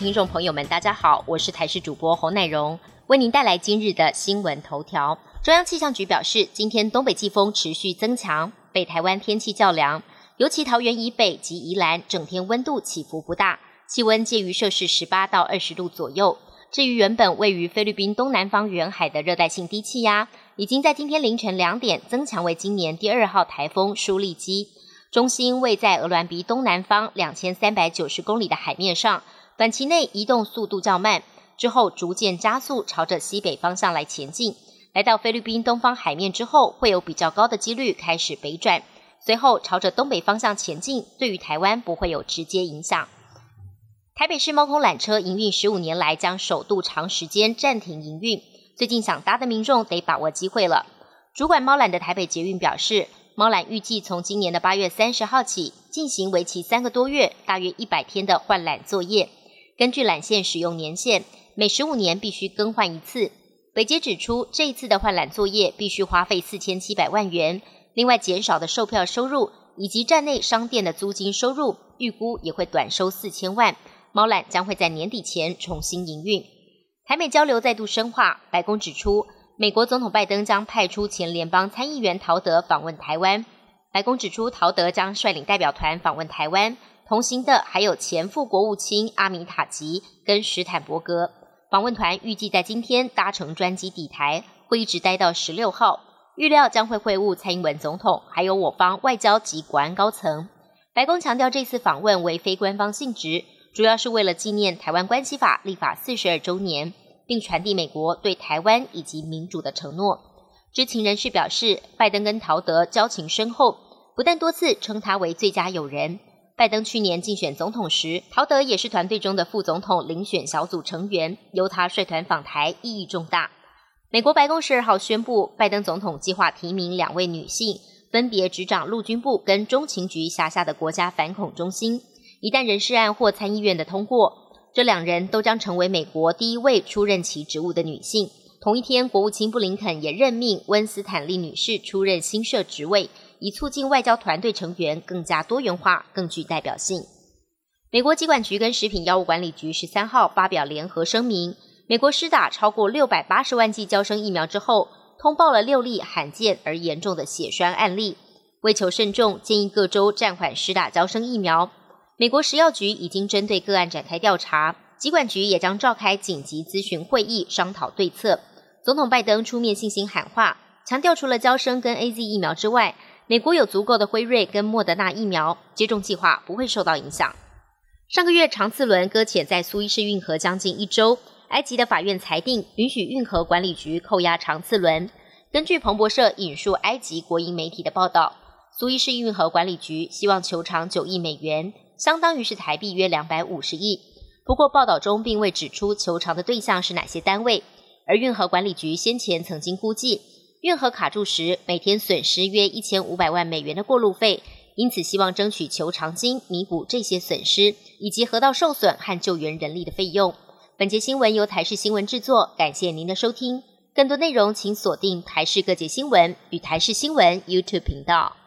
听众朋友们，大家好，我是台视主播侯乃荣，为您带来今日的新闻头条。中央气象局表示，今天东北季风持续增强，北台湾天气较凉，尤其桃园以北及宜兰整天温度起伏不大，气温介于摄氏十八到二十度左右。至于原本位于菲律宾东南方远海的热带性低气压，已经在今天凌晨两点增强为今年第二号台风舒力基，中心位在鹅銮鼻东南方两千三百九十公里的海面上，短期内移动速度较慢，之后逐渐加速朝着西北方向来前进。来到菲律宾东方海面之后，会有比较高的几率开始北转，随后朝着东北方向前进，对于台湾不会有直接影响。台北市猫空缆车营运十五年来，将首度长时间暂停营运。最近想搭的民众得把握机会了。主管猫缆的台北捷运表示，猫缆预计从今年的八月三十号起，进行为期三个多月、大约一百天的换缆作业。根据缆线使用年限，每十五年必须更换一次。北捷指出，这一次的换缆作业必须花费四千七百万元，另外减少的售票收入以及站内商店的租金收入，预估也会短收四千万。猫缆将会在年底前重新营运。台美交流再度深化。白宫指出，美国总统拜登将派出前联邦参议员陶德访问台湾。白宫指出，陶德将率领代表团访问台湾，同行的还有前副国务卿阿米塔吉跟史坦伯格。访问团预计在今天搭乘专机抵台，会一直待到十六号。预料将会会晤蔡英文总统，还有我方外交及国安高层。白宫强调，这次访问为非官方性质。主要是为了纪念《台湾关系法》立法四十二周年，并传递美国对台湾以及民主的承诺。知情人士表示，拜登跟陶德交情深厚，不但多次称他为最佳友人。拜登去年竞选总统时，陶德也是团队中的副总统遴选小组成员，由他率团访台，意义重大。美国白宫十二号宣布，拜登总统计划提名两位女性，分别执掌陆军部跟中情局辖下的国家反恐中心。一旦人事案或参议院的通过，这两人都将成为美国第一位出任其职务的女性。同一天，国务卿布林肯也任命温斯坦利女士出任新设职位，以促进外交团队成员更加多元化、更具代表性。美国疾管局跟食品药物管理局十三号发表联合声明，美国施打超过六百八十万剂交生疫苗之后，通报了六例罕见而严重的血栓案例。为求慎重，建议各州暂缓施打交生疫苗。美国食药局已经针对个案展开调查，疾管局也将召开紧急咨询会议商讨对策。总统拜登出面信心喊话，强调除了交生跟 A Z 疫苗之外，美国有足够的辉瑞跟莫德纳疫苗接种计划不会受到影响。上个月长次轮搁浅在苏伊士运河将近一周，埃及的法院裁定允许运河管理局扣押长次轮。根据彭博社引述埃及国营媒体的报道，苏伊士运河管理局希望求偿九亿美元。相当于是台币约两百五十亿。不过报道中并未指出求偿的对象是哪些单位。而运河管理局先前曾经估计，运河卡住时每天损失约一千五百万美元的过路费，因此希望争取求偿金弥补这些损失，以及河道受损和救援人力的费用。本节新闻由台视新闻制作，感谢您的收听。更多内容请锁定台视各界新闻与台视新闻 YouTube 频道。